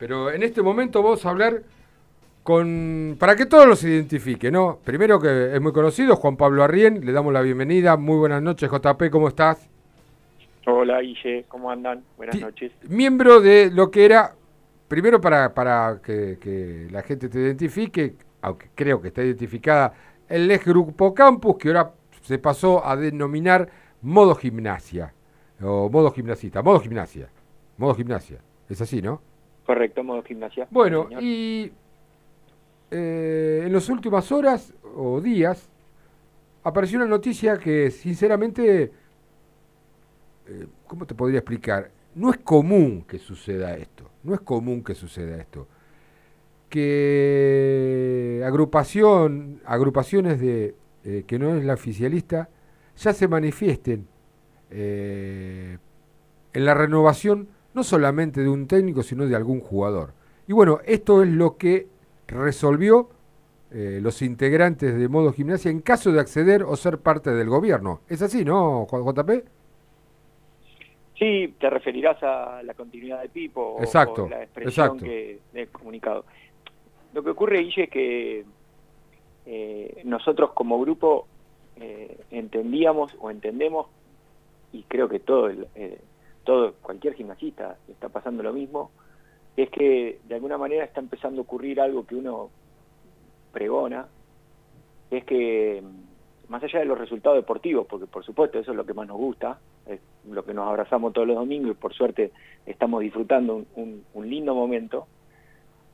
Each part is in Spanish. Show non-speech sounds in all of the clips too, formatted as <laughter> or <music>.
Pero en este momento vamos a hablar con para que todos los identifiquen, ¿no? Primero que es muy conocido, Juan Pablo Arrién, le damos la bienvenida. Muy buenas noches, JP, ¿cómo estás? Hola, Guille, ¿cómo andan? Buenas noches. Miembro de lo que era, primero para, para que, la gente te identifique, aunque creo que está identificada, el ex Grupo Campus, que ahora se pasó a denominar modo gimnasia, o modo gimnasista, modo gimnasia, modo gimnasia. Es así, ¿no? Correcto, modo gimnasia. Bueno, y eh, en las últimas horas o días apareció una noticia que sinceramente, eh, ¿cómo te podría explicar? No es común que suceda esto, no es común que suceda esto. Que agrupación, agrupaciones de eh, que no es la oficialista ya se manifiesten en la renovación no solamente de un técnico, sino de algún jugador. Y bueno, esto es lo que resolvió eh, los integrantes de modo gimnasia en caso de acceder o ser parte del gobierno. ¿Es así, no, JP? Sí, te referirás a la continuidad de Pipo exacto, o la expresión que del comunicado. Lo que ocurre, Guille, es que eh, nosotros como grupo eh, entendíamos o entendemos, y creo que todo, cualquier gimnasista está pasando lo mismo, es que de alguna manera está empezando a ocurrir algo que uno pregona, es que mm, más allá de los resultados deportivos, porque por supuesto eso es lo que más nos gusta, es lo que nos abrazamos todos los domingos y por suerte estamos disfrutando un, lindo momento,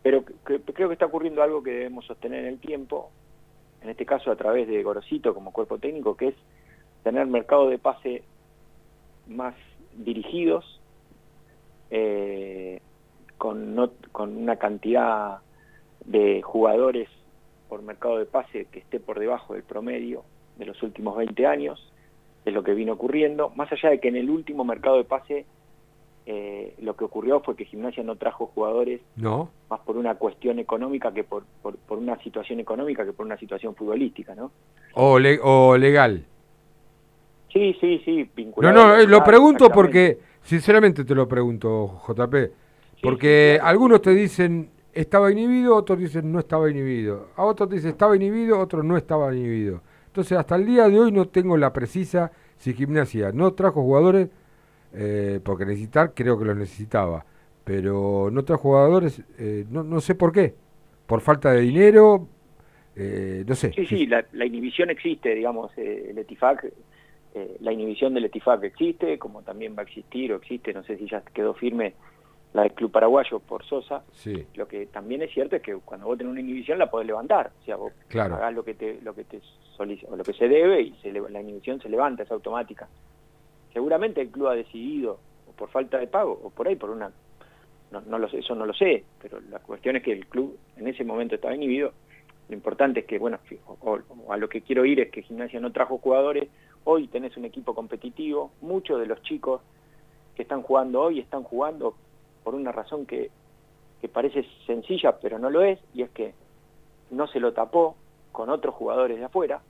pero creo que está ocurriendo algo que debemos sostener en el tiempo, en este caso a través de Gorosito como cuerpo técnico, que es tener mercado de pase más dirigidos, eh, con, no, con una cantidad de jugadores por mercado de pase que esté por debajo del promedio de los últimos 20 años, es lo que vino ocurriendo, más allá de que en el último mercado de pase eh, lo que ocurrió fue que Gimnasia no trajo jugadores no. más por una cuestión económica que por, por, una situación económica que por una situación futbolística, ¿no? O, o legal. Sí, sí, sí, vinculado. No, no, eh, lo pregunto porque, sinceramente te lo pregunto, JP porque algunos te dicen estaba inhibido, otros dicen no estaba inhibido. A otros te dicen estaba inhibido, otros no estaba inhibido. Entonces, hasta el día de hoy no tengo la precisa si Gimnasia no trajo jugadores, eh, porque necesitar creo que los necesitaba, pero no trajo jugadores, eh, no, no sé por qué. Por falta de dinero, eh, no sé. Sí, sí, la, inhibición existe, digamos, el ETIFAC, la inhibición del ETIFAC existe, como también va a existir o existe, no sé si ya quedó firme la del club paraguayo por Sosa. Lo que también es cierto es que cuando vos tenés una inhibición la podés levantar. O sea, vos claro. lo que te, lo que te o lo que se debe y se la inhibición se levanta, es automática. Seguramente el club ha decidido, o por falta de pago, o por ahí por una no, no lo sé, eso no lo sé, pero la cuestión es que el club en ese momento estaba inhibido. Lo importante es que, bueno, a lo que quiero ir es que Gimnasia no trajo jugadores. Hoy tenés un equipo competitivo. Muchos de los chicos que están jugando hoy están jugando por una razón que, parece sencilla, pero no lo es, y es que no se lo tapó con otros jugadores de afuera,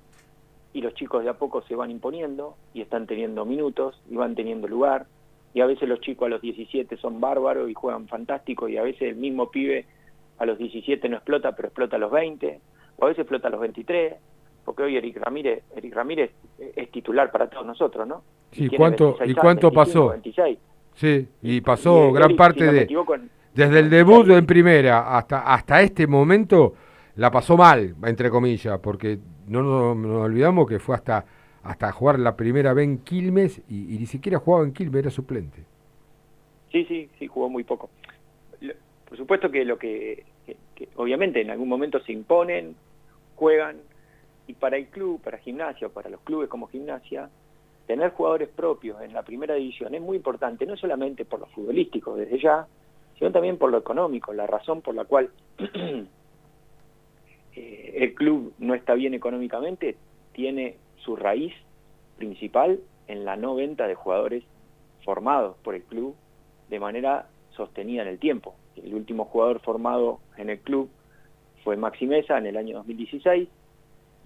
y los chicos de a poco se van imponiendo, y están teniendo minutos, y van teniendo lugar, y a veces los chicos a los 17 son bárbaros y juegan fantástico, y a veces el mismo pibe a los 17 no explota, pero explota a los 20, o a veces explota a los 23, porque hoy Eric Ramírez, Eric Ramírez es titular para todos nosotros, ¿no? Sí, y ¿cuánto, ¿y cuánto pasó? Sí, y pasó gran parte de... Desde el debut en primera hasta, hasta este momento la pasó mal, entre comillas, porque no nos, olvidamos que fue hasta, hasta jugar la primera vez en Quilmes y, ni siquiera jugaba en Quilmes, era suplente. Sí, sí, sí, jugó muy poco. Por supuesto que lo que, obviamente en algún momento se imponen, juegan, y para el club, para gimnasia, para los clubes como gimnasia, tener jugadores propios en la primera división es muy importante, no solamente por lo futbolístico desde ya, sino también por lo económico, la razón por la cual <clears throat> eh, el club no está bien económicamente tiene su raíz principal en la no venta de jugadores formados por el club de manera sostenida en el tiempo. El último jugador formado en el club fue Maxi Mesa en el año 2016,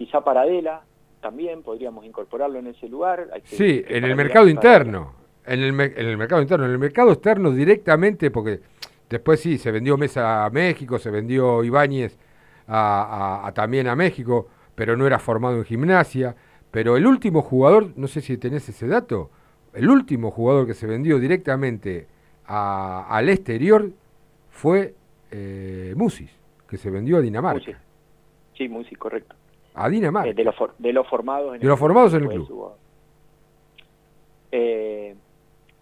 y Paradela también podríamos incorporarlo en ese lugar. sí, en el mercado interno. En el, en el mercado interno, en el mercado externo directamente, porque Después sí, se vendió Mesa a México, se vendió Ibáñez a, también a México, pero no era formado en gimnasia. Pero el último jugador, no sé si tenés ese dato, el último jugador que se vendió directamente al exterior fue eh, Musis, que se vendió a Dinamarca. Sí, Musis, correcto. A Dinamarca. Eh, de, los de los formados en de los formados en el club. Eh,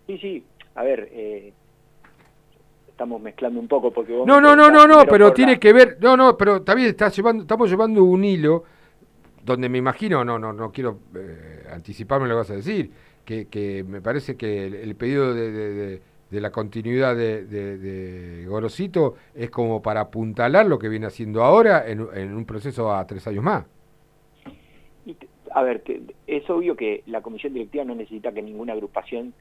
sí, sí, a ver, eh, estamos mezclando un poco porque vos No, no, no, no, no, pero tiene que ver, no, no, pero también está llevando, estamos llevando un hilo donde me imagino, no, no, no quiero eh, anticiparme lo que vas a decir, que, que me parece que el, pedido de, de, la continuidad de, de, Gorosito es como para apuntalar lo que viene haciendo ahora en, en un proceso a tres años más. A ver, es obvio que la comisión directiva no necesita que ninguna agrupación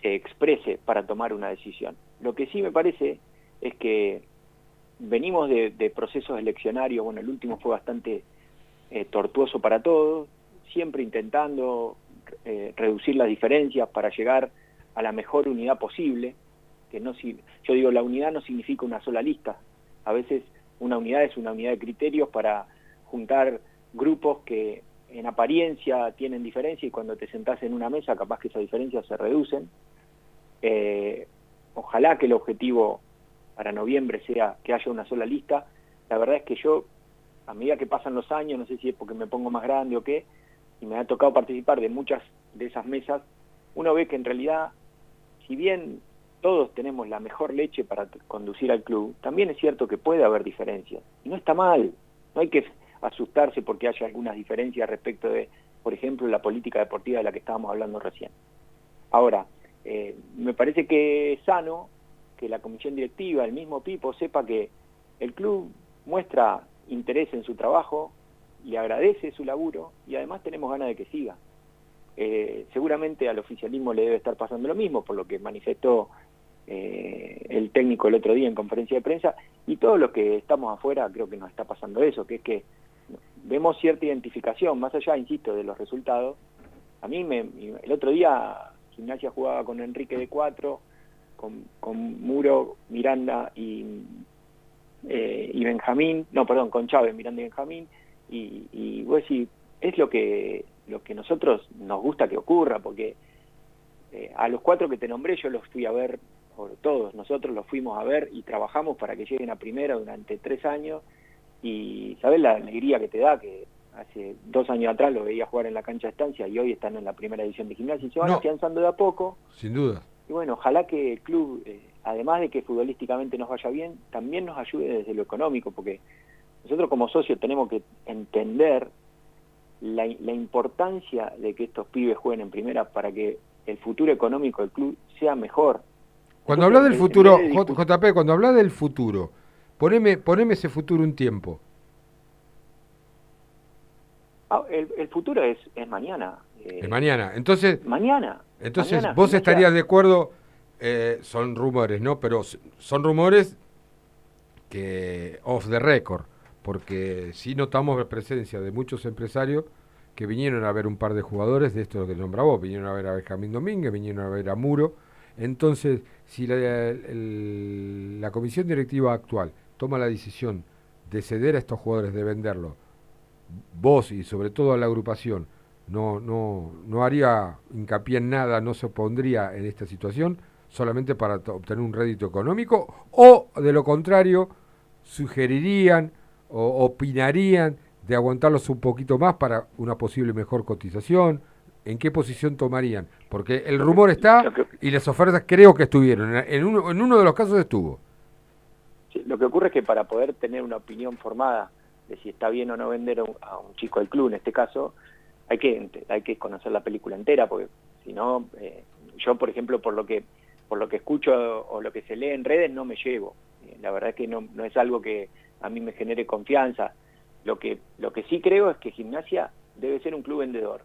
se exprese para tomar una decisión. Lo que sí me parece es que venimos de, procesos eleccionarios, bueno, el último fue bastante eh, tortuoso para todos, siempre intentando eh, reducir las diferencias para llegar a la mejor unidad posible, que no yo digo la unidad no significa una sola lista, a veces una unidad es una unidad de criterios para juntar grupos que en apariencia tienen diferencia y cuando te sentás en una mesa capaz que esas diferencias se reducen. Eh, ojalá que el objetivo para noviembre sea que haya una sola lista. La verdad es que yo, a medida que pasan los años, no sé si es porque me pongo más grande o qué, y me ha tocado participar de muchas de esas mesas, uno ve que en realidad, si bien todos tenemos la mejor leche para conducir al club, también es cierto que puede haber diferencias. Y no está mal, no hay que asustarse porque haya algunas diferencias respecto de, por ejemplo, la política deportiva de la que estábamos hablando recién. Ahora, eh, me parece que es sano que la comisión directiva, el mismo Pipo, sepa que el club muestra interés en su trabajo, le agradece su laburo y además tenemos ganas de que siga. Eh, seguramente al oficialismo le debe estar pasando lo mismo, por lo que manifestó eh, el técnico el otro día en conferencia de prensa, y todos los que estamos afuera creo que nos está pasando eso, que es que vemos cierta identificación, más allá, insisto, de los resultados. A mí me, el otro día Gimnasia jugaba con Enrique de cuatro, con, con Muro, Miranda y, eh, y Benjamín, no, perdón, con Chávez, Miranda y Benjamín, y, vos decís, es lo que, lo que nosotros nos gusta que ocurra, porque eh, a los cuatro que te nombré yo los fui a ver, por todos. Nosotros los fuimos a ver y trabajamos para que lleguen a primera durante tres años, y sabes la alegría que te da que hace dos años atrás lo veía jugar en la cancha de estancia y hoy están en la primera edición de gimnasia y se van afianzando de a poco. Sin duda. Y bueno, ojalá que el club, eh, además de que futbolísticamente nos vaya bien, también nos ayude desde lo económico, porque nosotros como socios tenemos que entender la, la importancia de que estos pibes jueguen en primera para que el futuro económico del club sea mejor. Cuando hablas del futuro, JP, cuando hablas del futuro, Poneme, poneme ese futuro un tiempo. Ah, el, futuro es, es mañana. es mañana. Entonces, mañana. Entonces, vos estarías de acuerdo, eh, son rumores, ¿no? Pero son rumores que off the record, porque sí notamos la presencia de muchos empresarios que vinieron a ver un par de jugadores de esto que nombra vos, vinieron a ver a Benjamín Domínguez, vinieron a ver a Muro. Entonces, si la, la comisión directiva actual toma la decisión de ceder a estos jugadores, de venderlo, vos y sobre todo a la agrupación, no, no, no haría hincapié en nada, no se opondría en esta situación, solamente para obtener un rédito económico, o de lo contrario, sugerirían o opinarían de aguantarlos un poquito más para una posible mejor cotización, ¿en qué posición tomarían? Porque el rumor está y las ofertas creo que estuvieron, en uno, en uno de los casos estuvo lo que ocurre es que para poder tener una opinión formada de si está bien o no vender a un, chico del club, en este caso, hay que hay que conocer la película entera, porque si no, eh, yo por ejemplo, por lo que por lo que escucho o lo que se lee en redes, no me llevo. Eh, la verdad es que no, no es algo que a mí me genere confianza. Lo que, lo que sí creo es que Gimnasia debe ser un club vendedor.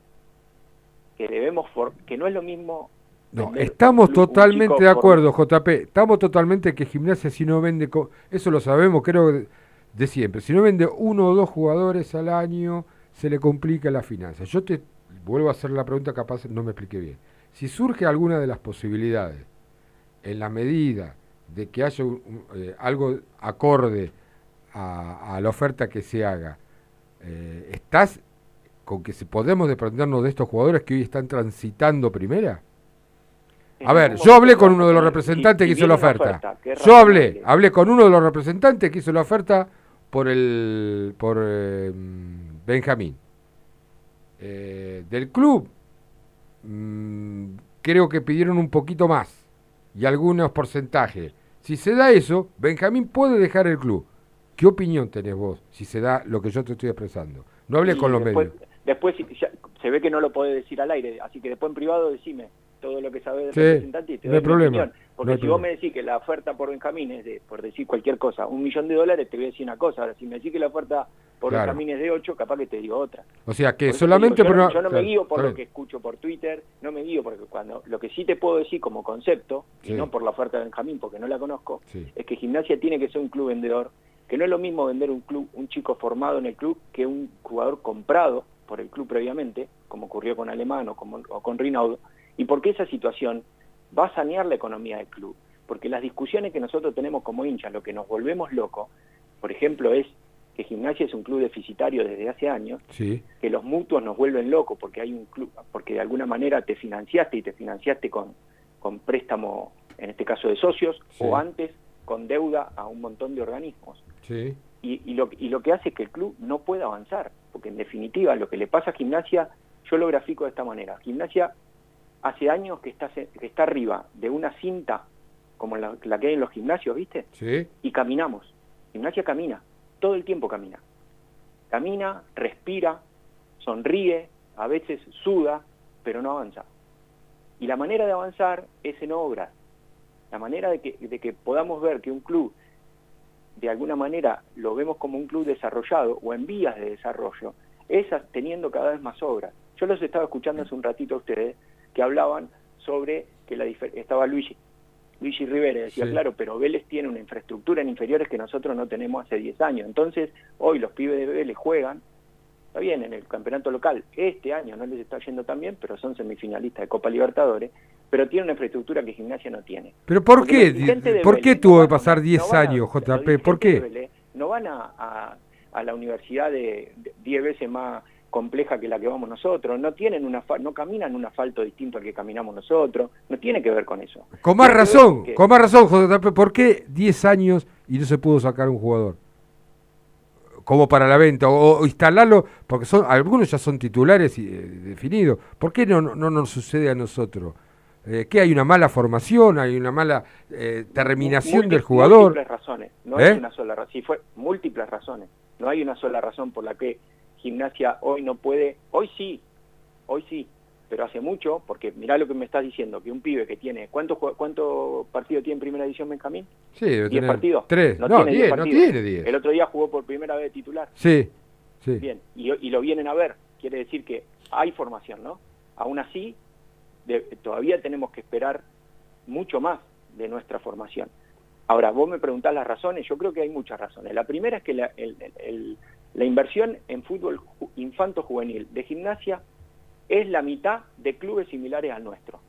Que debemos, que no es lo mismo no, estamos totalmente de acuerdo, JP. Estamos totalmente que Gimnasia si no vende, eso lo sabemos, creo de siempre. Si no vende uno o dos jugadores al año, se le complica la finanza. Yo te vuelvo a hacer la pregunta, capaz no me expliqué bien. Si surge alguna de las posibilidades, en la medida de que haya eh, algo acorde a, la oferta que se haga, eh, ¿estás con que si podemos desprendernos de estos jugadores que hoy están transitando primera? A ver, yo hablé con uno de los representantes que hizo la oferta. yo hablé, hablé con uno de los representantes que hizo la oferta por el por eh, Benjamín. del club mm, creo que pidieron un poquito más y algunos porcentajes. Si se da eso, Benjamín puede dejar el club. ¿Qué opinión tenés vos si se da lo que yo te estoy expresando? No hables con los medios. Después se ve que no lo podés decir al aire, así que después en privado decime todo lo que sabes del representante y te doy problema. Porque si vos me decís que la oferta por Benjamín es de, por decir cualquier cosa, un millón de dólares, te voy a decir una cosa. Ahora, si me decís que la oferta por Benjamín es de ocho, capaz que te digo otra. O sea, que solamente... yo, no, me guío por lo que escucho por Twitter, no me guío porque cuando... Lo que sí te puedo decir como concepto, y no por la oferta de Benjamín, porque no la conozco, es que Gimnasia tiene que ser un club vendedor, que no es lo mismo vender un club, un chico formado en el club, que un jugador comprado por el club previamente, como ocurrió con Alemán o, como, o con Rinaldo, y porque esa situación va a sanear la economía del club. Porque las discusiones que nosotros tenemos como hinchas, lo que nos volvemos locos, por ejemplo, es que Gimnasia es un club deficitario desde hace años, que los mutuos nos vuelven locos porque hay un club, porque de alguna manera te financiaste y te financiaste con, con préstamo, en este caso de socios, o antes con deuda a un montón de organismos. Y, y, lo, y lo que hace es que el club no pueda avanzar, porque en definitiva lo que le pasa a Gimnasia, yo lo grafico de esta manera. Gimnasia hace años que está, que está arriba de una cinta como la, que hay en los gimnasios, ¿viste? Sí. Y caminamos. Gimnasia camina, todo el tiempo camina. Camina, respira, sonríe, a veces suda, pero no avanza. Y la manera de avanzar es en obras. La manera de que, de que podamos ver que un club, de alguna manera, lo vemos como un club desarrollado o en vías de desarrollo, es teniendo cada vez más obras. Yo los estaba escuchando hace un ratito a ustedes que hablaban sobre que la estaba Luigi, Luigi Rivera, decía, claro, pero Vélez tiene una infraestructura en inferiores que nosotros no tenemos hace 10 años. Entonces, hoy los pibes de Vélez juegan, está bien, en el campeonato local, este año no les está yendo tan bien, pero son semifinalistas de Copa Libertadores, pero tiene una infraestructura que Gimnasia no tiene. ¿Pero por qué? ¿Por qué tuvo que pasar 10 años, JP? ¿Por qué? no van a, a, la universidad de 10 veces más compleja que la que vamos nosotros, no tienen una no caminan un asfalto distinto al que caminamos nosotros, no tiene que ver con eso. Con más razón, con más razón, JP, ¿por qué 10 años y no se pudo sacar un jugador? Como para la venta, o, instalarlo, porque son algunos ya son titulares y, eh, definidos. ¿Por qué no, no, nos sucede a nosotros? Eh, ¿Qué hay una mala formación, hay una mala eh, terminación del jugador? Múltiples razones, no hay ¿Eh? una sola razón, sí fue múltiples razones, no hay una sola razón por la que gimnasia hoy no puede, hoy sí, hoy sí, pero hace mucho, porque mirá lo que me estás diciendo, que un pibe que tiene, ¿cuántos cuánto partidos tiene en primera división Benjamín? Sí, ¿Diez partidos? Tres, no, tiene diez, no tiene diez. El otro día jugó por primera vez titular. Sí, sí. Bien, y, y lo vienen a ver, quiere decir que hay formación, ¿no? Aún así, todavía tenemos que esperar mucho más de nuestra formación. Ahora, vos me preguntás las razones, yo creo que hay muchas razones. La primera es que la, el, la inversión en fútbol infanto-juvenil de gimnasia es la mitad de clubes similares al nuestro.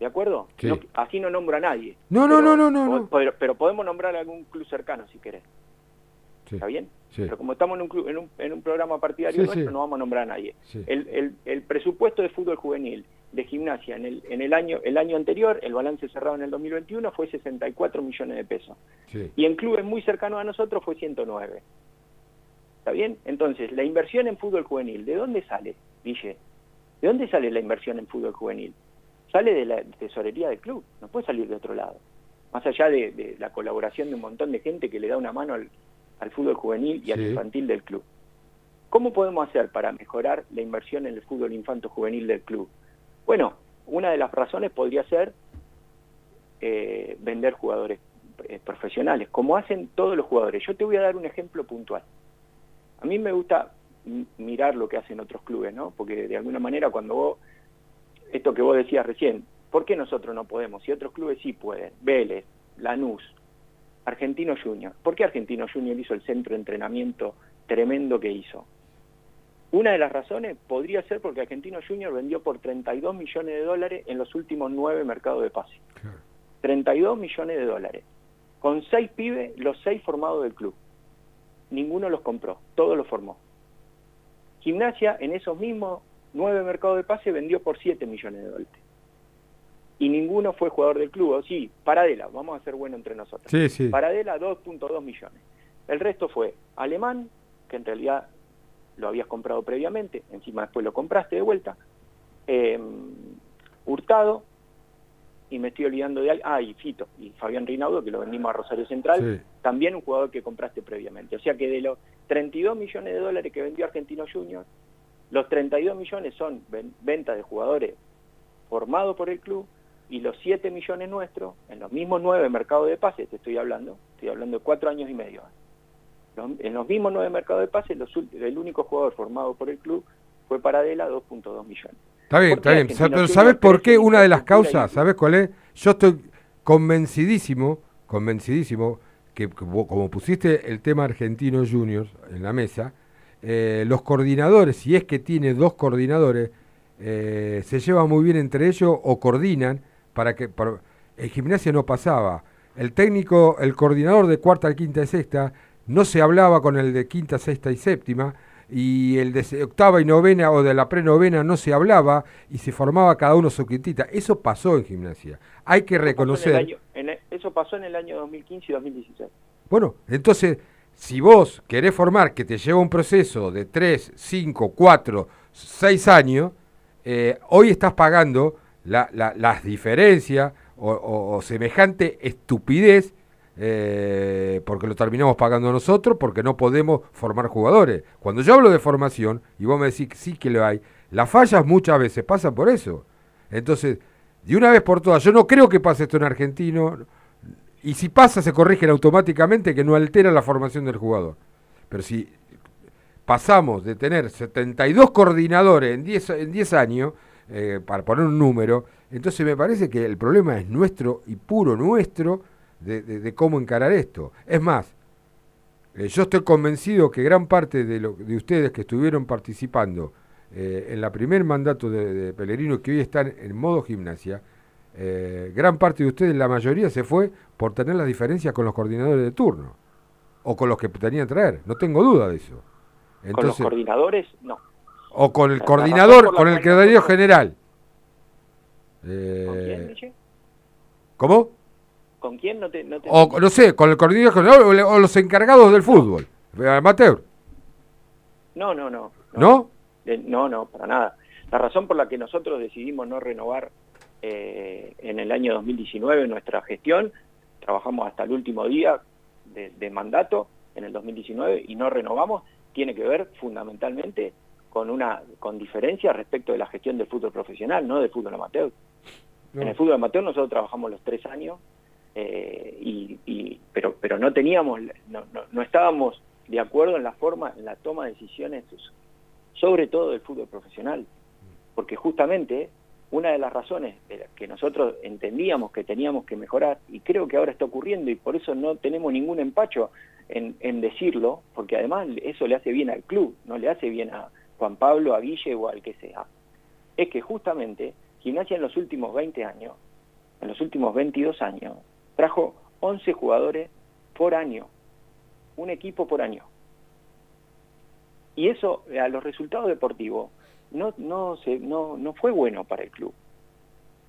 ¿De acuerdo? así no nombro a nadie. No, no, no, no, no. Pero, podemos nombrar algún club cercano si querés. ¿Está bien? Pero como estamos en un, club, en un, en un programa partidario nuestro, no vamos a nombrar a nadie. El, el, el, presupuesto de fútbol juvenil de gimnasia en el, en el año el año anterior, el balance cerrado en el 2021 fue 64 millones de pesos. Y en clubes muy cercanos a nosotros fue 109. ¿Está bien? Entonces, la inversión en fútbol juvenil, ¿de dónde sale, Guille? ¿De dónde sale la inversión en fútbol juvenil? Sale de la tesorería del club, no puede salir de otro lado. Más allá de, la colaboración de un montón de gente que le da una mano al, fútbol juvenil y al infantil del club. ¿Cómo podemos hacer para mejorar la inversión en el fútbol infanto-juvenil del club? Bueno, una de las razones podría ser eh, vender jugadores eh, profesionales, como hacen todos los jugadores. Yo te voy a dar un ejemplo puntual. A mí me gusta mirar lo que hacen otros clubes, ¿no? Porque de alguna manera cuando vos, esto que vos decías recién, ¿por qué nosotros no podemos? Si otros clubes sí pueden, Vélez, Lanús, Argentino Junior. ¿Por qué Argentino Junior hizo el centro de entrenamiento tremendo que hizo? Una de las razones podría ser porque Argentino Junior vendió por 32 millones de dólares en los últimos nueve mercados de pase. 32 millones de dólares, con seis pibes, los seis formados del club. Ninguno los compró, todos los formó. Gimnasia en esos mismos nueve mercados de pase vendió por 7 millones de dólares. Y ninguno fue jugador del club, o sí, Paradela, vamos a ser bueno entre nosotros. Sí, sí. Paradela 2.2 millones. El resto fue Alemán, que en realidad lo habías comprado previamente, encima después lo compraste de vuelta, eh, Hurtado, y me estoy olvidando de alguien, ah, y Fito, y Fabián Rinaudo, que lo vendimos a Rosario Central, también un jugador que compraste previamente. O sea que de los 32 millones de dólares que vendió Argentino Junior, los 32 millones son ventas de jugadores formados por el club y los 7 millones nuestros, en los mismos 9 mercados de pases, te estoy hablando, estoy hablando de 4 años y medio. En los mismos 9 mercados de pases, el único jugador formado por el club fue Paradela, 2.2 millones. Está bien, está bien. Pero ¿sabes por qué? Una de las causas, ¿sabes cuál es? Yo estoy convencidísimo, convencidísimo, que como pusiste el tema Argentino Juniors en la mesa, eh, los coordinadores, si es que tiene dos coordinadores, eh, se llevan muy bien entre ellos o coordinan para que... en gimnasia no pasaba. El técnico, el coordinador de cuarta, quinta y sexta, no se hablaba con el de quinta, sexta y séptima, y el de octava y novena o de la prenovena no se hablaba y se formaba cada uno su quintita. Eso pasó en gimnasia. Hay que reconocer. eso pasó en el año 2015 y 2016. Bueno, entonces, si vos querés formar que te lleva un proceso de 3, 5, 4, 6 años, eh, hoy estás pagando la, las diferencias o semejante estupidez eh, porque lo terminamos pagando nosotros, porque no podemos formar jugadores. Cuando yo hablo de formación, y vos me decís que sí que lo hay, las fallas muchas veces pasan por eso. Entonces, de una vez por todas, yo no creo que pase esto en argentino, y si pasa se corrigen automáticamente que no altera la formación del jugador. Pero si pasamos de tener 72 coordinadores en 10, en 10 años, eh, para poner un número, entonces me parece que el problema es nuestro y puro nuestro, de, cómo encarar esto. Es más, eh, yo estoy convencido que gran parte de, lo, de ustedes que estuvieron participando eh, en la primer mandato de, de, Pellegrino, que hoy están en modo gimnasia, eh, gran parte de ustedes, la mayoría, se fue por tener las diferencias con los coordinadores de turno o con los que tenían que traer. No tengo duda de eso. Entonces, con los coordinadores, no. O con el coordinador, con el secretario general. ¿Cómo? ¿Con quién? No te, o no sé, con el coordinador o, los encargados del fútbol, amateur. No, no, no. ¿No? ¿No? no, para nada. La razón por la que nosotros decidimos no renovar eh, en el año 2019 nuestra gestión, trabajamos hasta el último día de, mandato en el 2019 y no renovamos, tiene que ver fundamentalmente con una con diferencia respecto de la gestión del fútbol profesional, no del fútbol amateur. En el fútbol amateur nosotros trabajamos los tres años eh, y, pero, pero no teníamos, no, no, estábamos de acuerdo en la forma, en la toma de decisiones, sobre todo del fútbol profesional, porque justamente una de las razones de que nosotros entendíamos que teníamos que mejorar, y creo que ahora está ocurriendo, y por eso no tenemos ningún empacho en, en decirlo, porque además eso le hace bien al club, no le hace bien a Juan Pablo, a Guille o al que sea, es que justamente Gimnasia en los últimos 20 años, en los últimos 22 años, trajo 11 jugadores por año, un equipo por año. Y eso, a los resultados deportivos, no, no, se, no, no fue bueno para el club,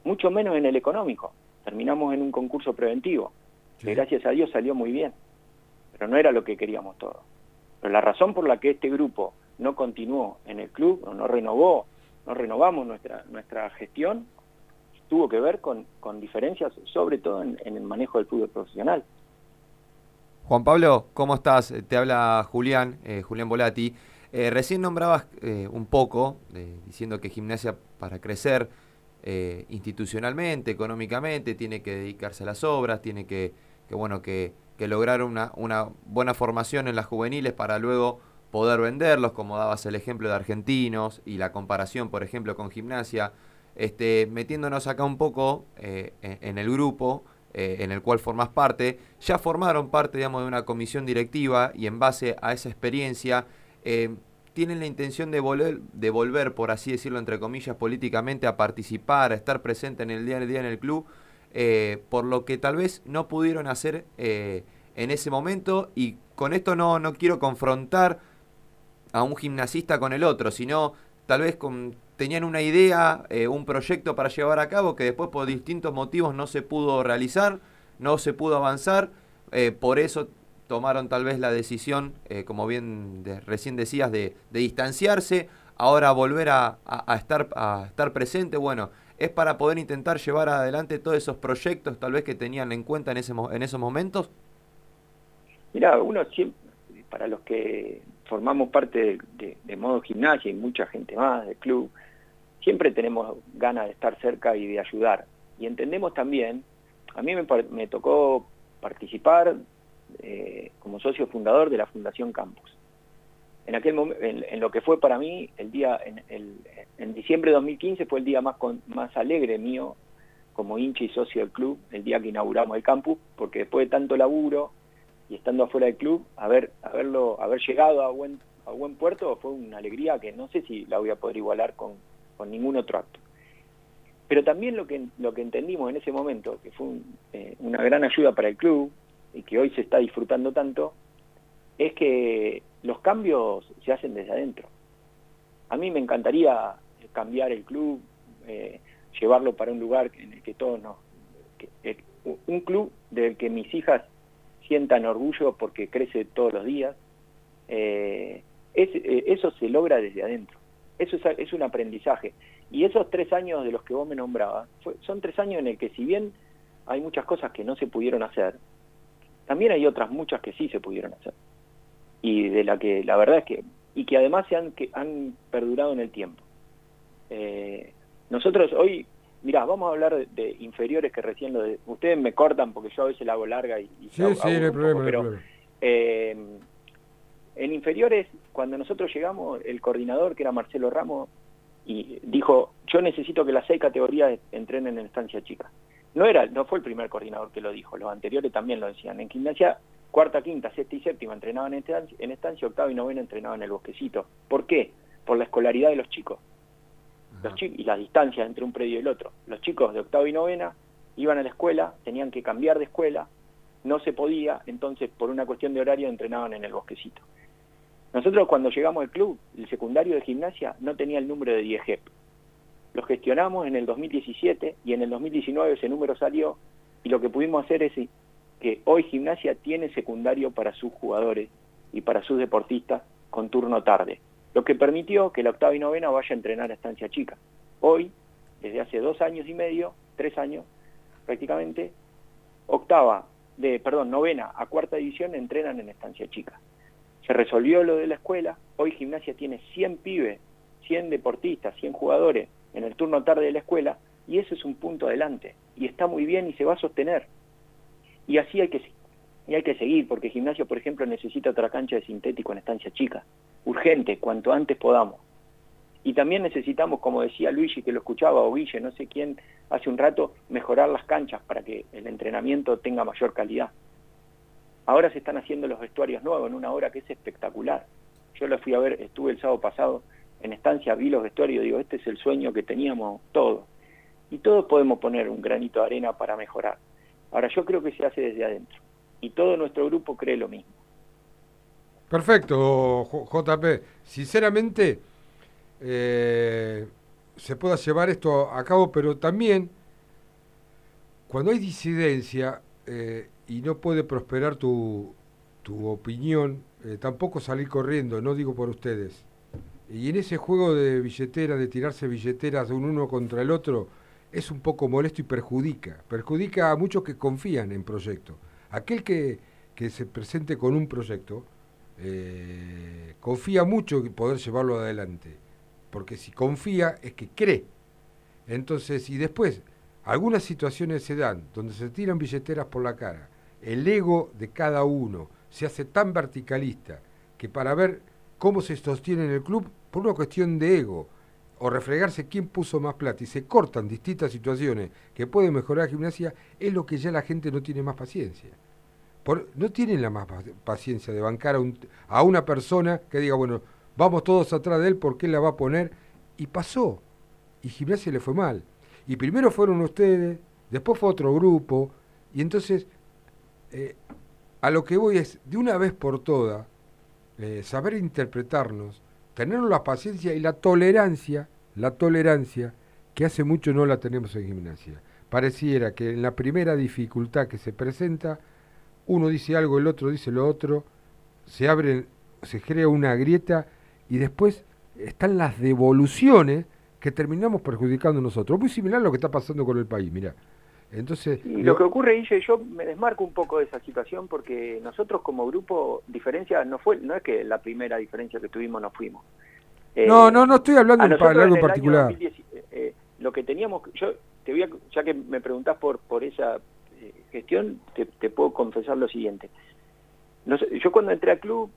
mucho menos en el económico. Terminamos en un concurso preventivo, que gracias a Dios salió muy bien, pero no era lo que queríamos todos. Pero la razón por la que este grupo no continuó en el club, o no renovó, no renovamos nuestra, nuestra gestión, tuvo que ver con, con diferencias, sobre todo en, el manejo del fútbol profesional. Juan Pablo, ¿cómo estás? Te habla Julián, eh, Julián Volati. Eh, recién nombrabas eh, un poco, diciendo que gimnasia para crecer institucionalmente, económicamente, tiene que dedicarse a las obras, tiene que, que bueno, que, que, lograr una, una buena formación en las juveniles para luego poder venderlos, como dabas el ejemplo de argentinos y la comparación, por ejemplo, con gimnasia este, metiéndonos acá un poco eh, en, el grupo eh, en el cual formas parte, ya formaron parte digamos, de una comisión directiva y en base a esa experiencia eh, tienen la intención de volver, de volver, por así decirlo, entre comillas, políticamente a participar, a estar presente en el día a día en el club. por lo que tal vez no pudieron hacer en ese momento y con esto no, no quiero confrontar a un gimnasista con el otro, sino tal vez con, tenían una idea, eh, un proyecto para llevar a cabo que después por distintos motivos no se pudo realizar, no se pudo avanzar, eh, por eso tomaron tal vez la decisión, eh, como bien recién decías, de, distanciarse, ahora volver a, estar, a estar presente, bueno, es para poder intentar llevar adelante todos esos proyectos tal vez que tenían en cuenta en, ese, en esos momentos. Mira, uno siempre, para los que formamos parte de, modo gimnasia y mucha gente más del club, siempre tenemos ganas de estar cerca y de ayudar. Y entendemos también, a mí me, tocó participar eh, como socio fundador de la Fundación Campus. En aquel en, lo que fue para mí el día, en, en diciembre de 2015 fue el día más, más alegre mío como hincha y socio del club, el día que inauguramos el campus, porque después de tanto laburo, y estando afuera del club, haber, haberlo, haber llegado a buen, a buen puerto fue una alegría que no sé si la voy a poder igualar con, ningún otro acto. Pero también lo que, lo que entendimos en ese momento, que fue eh, una gran ayuda para el club y que hoy se está disfrutando tanto, es que los cambios se hacen desde adentro. A mí me encantaría cambiar el club, eh, llevarlo para un lugar en el que todos nos... Un club del que mis hijas sientan orgullo porque crece todos los días. Eh, eso se logra desde adentro. Eso es, un aprendizaje. Y esos tres años de los que vos me nombrabas, son tres años en el que si bien hay muchas cosas que no se pudieron hacer, también hay otras muchas que sí se pudieron hacer. Y de la que la verdad es que, y que además se han, que han perdurado en el tiempo. Eh, nosotros hoy Mirá, vamos a hablar de, inferiores que recién lo de... Ustedes me cortan porque yo a veces la hago larga y... y sí, sí, no hay problema, pero, eh, en inferiores, cuando nosotros llegamos, el coordinador, que era Marcelo Ramos, y dijo, yo necesito que las seis categorías entrenen en estancia chica. No, era, no fue el primer coordinador que lo dijo, los anteriores también lo decían. En gimnasia, cuarta, quinta, sexta y séptima entrenaban en estancia, en estancia octava y novena entrenaban en el bosquecito. ¿Por qué? Por la escolaridad de los chicos y la distancia entre un predio y el otro. Los chicos de octavo y novena iban a la escuela, tenían que cambiar de escuela, no se podía, entonces por una cuestión de horario entrenaban en el bosquecito. Nosotros cuando llegamos al club, el secundario de gimnasia no tenía el número de 10 GEP. Lo gestionamos en el 2017 y en el 2019 ese número salió y lo que pudimos hacer es que hoy gimnasia tiene secundario para sus jugadores y para sus deportistas con turno tarde lo que permitió que la octava y novena vaya a entrenar a estancia chica. Hoy, desde hace dos años y medio, tres años prácticamente, octava, de, perdón, novena a cuarta división entrenan en estancia chica. Se resolvió lo de la escuela, hoy gimnasia tiene 100 pibes, 100 deportistas, 100 jugadores en el turno tarde de la escuela, y eso es un punto adelante, y está muy bien y se va a sostener. Y así hay que, y hay que seguir, porque gimnasia, por ejemplo, necesita otra cancha de sintético en estancia chica urgente, cuanto antes podamos. Y también necesitamos, como decía Luigi, que lo escuchaba, o Guille, no sé quién, hace un rato, mejorar las canchas para que el entrenamiento tenga mayor calidad. Ahora se están haciendo los vestuarios nuevos en una hora que es espectacular. Yo lo fui a ver, estuve el sábado pasado en estancia, vi los vestuarios, digo, este es el sueño que teníamos todos. Y todos podemos poner un granito de arena para mejorar. Ahora yo creo que se hace desde adentro. Y todo nuestro grupo cree lo mismo. Perfecto, JP. Sinceramente, eh, se pueda llevar esto a cabo, pero también cuando hay disidencia eh, y no puede prosperar tu, tu opinión, eh, tampoco salir corriendo, no digo por ustedes. Y en ese juego de billetera, de tirarse billeteras de un uno contra el otro, es un poco molesto y perjudica. Perjudica a muchos que confían en proyectos. Aquel que, que se presente con un proyecto, eh, confía mucho en poder llevarlo adelante, porque si confía es que cree. Entonces, y después, algunas situaciones se dan donde se tiran billeteras por la cara, el ego de cada uno se hace tan verticalista que para ver cómo se sostiene en el club, por una cuestión de ego, o refregarse quién puso más plata y se cortan distintas situaciones que pueden mejorar la gimnasia, es lo que ya la gente no tiene más paciencia no tienen la más paciencia de bancar a, una persona que diga, bueno, vamos todos atrás de él porque él la va a poner. Y pasó. Y Gimnasia le fue mal. Y primero fueron ustedes, después fue otro grupo, y entonces eh, a lo que voy es, de una vez por todas, eh, saber interpretarnos, tener la paciencia y la tolerancia, la tolerancia, que hace mucho no la tenemos en gimnasia. Pareciera que en la primera dificultad que se presenta, uno dice algo, el otro dice lo otro, se abre, se crea una grieta y después están las devoluciones que terminamos perjudicando nosotros. Muy similar a lo que está pasando con el país, mira. Entonces, lo, que ocurre, Guille, yo me desmarco un poco de esa situación porque nosotros como grupo, diferencia no fue, no es que la primera diferencia que tuvimos nos fuimos. no, no, no estoy hablando de algo en particular. Eh, eh, lo que teníamos, yo te voy a, ya que me preguntás por por esa eh, gestión, te, puedo confesar lo siguiente. yo cuando entré al club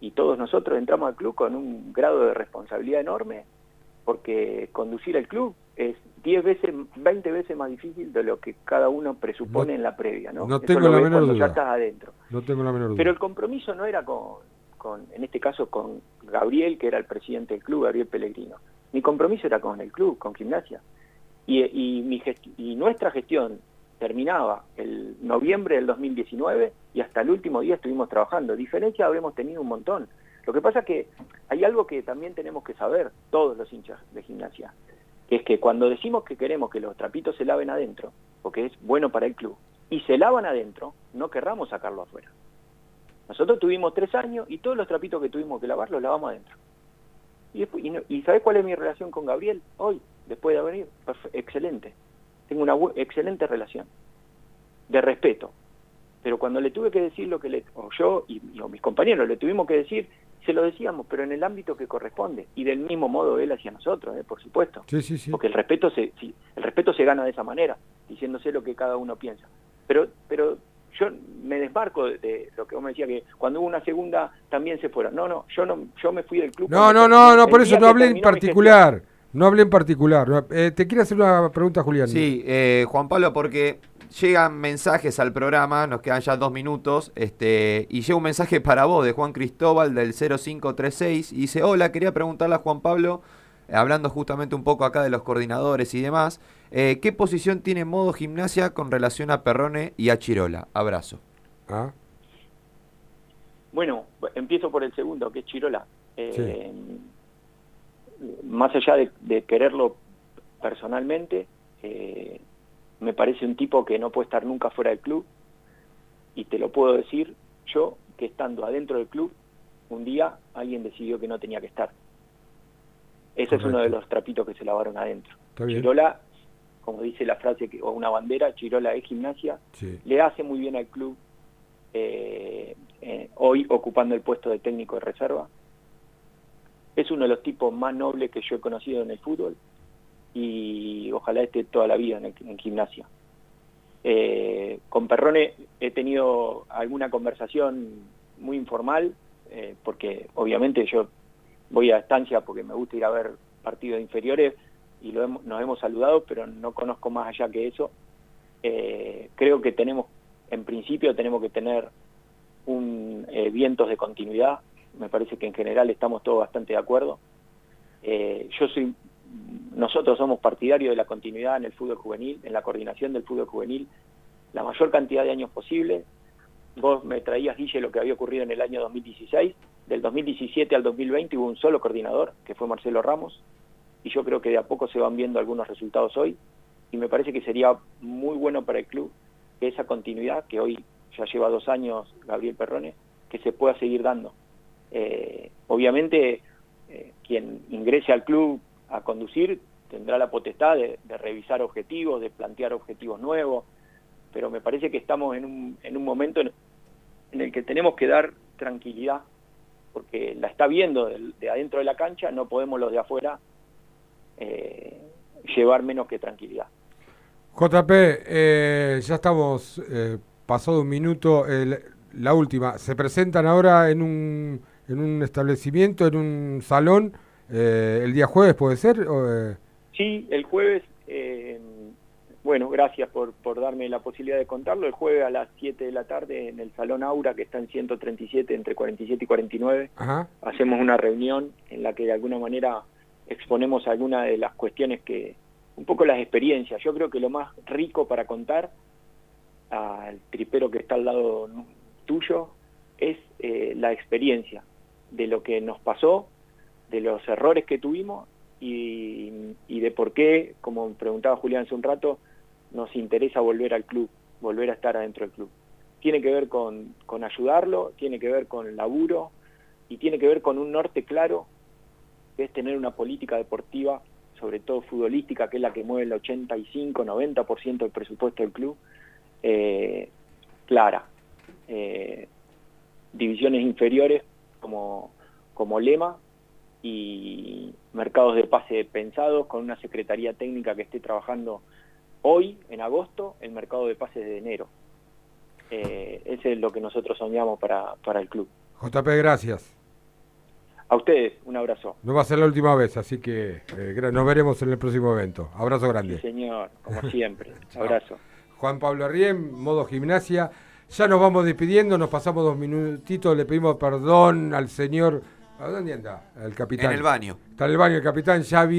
y todos nosotros entramos al club con un grado de responsabilidad enorme, porque conducir el club es 10 veces, 20 veces más difícil de lo que cada uno presupone en la previa, ¿no? No tengo la menor duda. Ya estás adentro. No tengo la menor duda. Pero el compromiso no era con, con, en este caso, con Gabriel, que era el presidente del club, Gabriel Pellegrino. Mi compromiso era con el club, con gimnasia. Y, y, mi y nuestra gestión terminaba el noviembre del 2019 y hasta el último día estuvimos trabajando. Diferencia habremos tenido un montón. Lo que pasa es que hay algo que también tenemos que saber, todos los hinchas de gimnasia es que cuando decimos que queremos que los trapitos se laven adentro, porque es bueno para el club, y se lavan adentro, no querramos sacarlo afuera. Nosotros tuvimos tres años y todos los trapitos que tuvimos que lavar los lavamos adentro. Y, ¿sabes cuál es mi relación con Gabriel hoy, después de venir? Excelente. Tengo una excelente relación, de respeto. Pero cuando le tuve que decir lo que le, o yo y mis compañeros le tuvimos que decir, se lo decíamos, pero en el ámbito que corresponde y del mismo modo él hacia nosotros, ¿eh? por supuesto. Sí, sí, sí. Porque el respeto se el respeto se gana de esa manera, diciéndose lo que cada uno piensa. Pero pero yo me desmarco de, lo que vos me decías que cuando hubo una segunda también se fueron. No, no, yo no yo me fui del club. No, no, no, no, por eso no hablé en particular. No hablé en particular. Eh, te quiero hacer una pregunta, Julián. Sí, eh, Juan Pablo, porque llegan mensajes al programa, nos quedan ya dos minutos, este, y llega un mensaje para vos de Juan Cristóbal del 0536, y dice, hola, quería preguntarle a Juan Pablo, eh, hablando justamente un poco acá de los coordinadores y demás, eh, ¿qué posición tiene modo gimnasia con relación a Perrone y a Chirola? Abrazo. ¿Ah? Bueno, empiezo por el segundo, que es Chirola. Eh, más allá de, de quererlo personalmente, eh, me parece un tipo que no puede estar nunca fuera del club y te lo puedo decir yo que estando adentro del club un día alguien decidió que no tenía que estar. Ese es uno de los trapitos que se lavaron adentro. Chirola, como dice la frase, que, o una bandera, Chirola es gimnasia, le hace muy bien al club, eh, eh, hoy ocupando el puesto de técnico de reserva. Es uno de los tipos más nobles que yo he conocido en el fútbol y ojalá esté toda la vida en, gimnasia. Eh, con Perrone he tenido alguna conversación muy informal, eh, porque obviamente yo voy a estancia porque me gusta ir a ver partidos inferiores y lo nos hemos saludado, pero no conozco más allá que eso. Eh, creo que tenemos, en principio tenemos que tener un vientos de continuidad, me parece que en general estamos todos bastante de acuerdo. yo soy nosotros somos partidarios de la continuidad en el fútbol juvenil, en la coordinación del fútbol juvenil, la mayor cantidad de años posible. Vos me traías, Guille, lo que había ocurrido en el año 2016. Del 2017 al 2020 hubo un solo coordinador, que fue Marcelo Ramos, y yo creo que de a poco se van viendo algunos resultados hoy, y me parece que sería muy bueno para el club que esa continuidad, que hoy ya lleva dos años Gabriel Perrone, que se pueda seguir dando. Eh, obviamente, eh, quien ingrese al club a conducir tendrá la potestad de, revisar objetivos, de plantear objetivos nuevos, pero me parece que estamos en un, en un momento en, el que tenemos que dar tranquilidad, porque la está viendo de, adentro de la cancha, no podemos los de afuera eh, llevar menos que tranquilidad. JP, eh, ya estamos eh, pasado un minuto, la última, ¿se presentan ahora en un, en un establecimiento, en un salón? Eh, ¿El día jueves puede ser? Eh? Sí, el jueves, eh, bueno, gracias por, por darme la posibilidad de contarlo. El jueves a las 7 de la tarde en el Salón Aura, que está en 137, entre 47 y 49, hacemos una reunión en la que de alguna manera exponemos algunas de las cuestiones que un poco las experiencias. Yo creo que lo más rico para contar al tripero que está al lado tuyo es eh, la experiencia de lo que nos pasó, de los errores que tuvimos y, de por qué, como preguntaba Julián hace un rato, nos interesa volver al club, volver a estar adentro del club. Tiene que ver con, con ayudarlo, tiene que ver con laburo y tiene que ver con un norte claro, que es tener una política deportiva, sobre todo futbolística, que es la que mueve el 85-90% del presupuesto del club, eh, clara. Eh, divisiones inferiores como, como lema y mercados de pase pensados con una secretaría técnica que esté trabajando hoy, en agosto, el mercado de pases de enero. Eh, ese es lo que nosotros soñamos para, para el club. JP, gracias. A ustedes, un abrazo. No va a ser la última vez, así que eh, nos veremos en el próximo evento. Abrazo grande. Sí, señor, como <laughs> siempre. abrazo. Juan Pablo Arrién, modo gimnasia. Ya nos vamos despidiendo, nos pasamos dos minutitos, le pedimos perdón al señor. ¿A dónde anda? El capitán. En el baño. Está en el baño el capitán Xavi.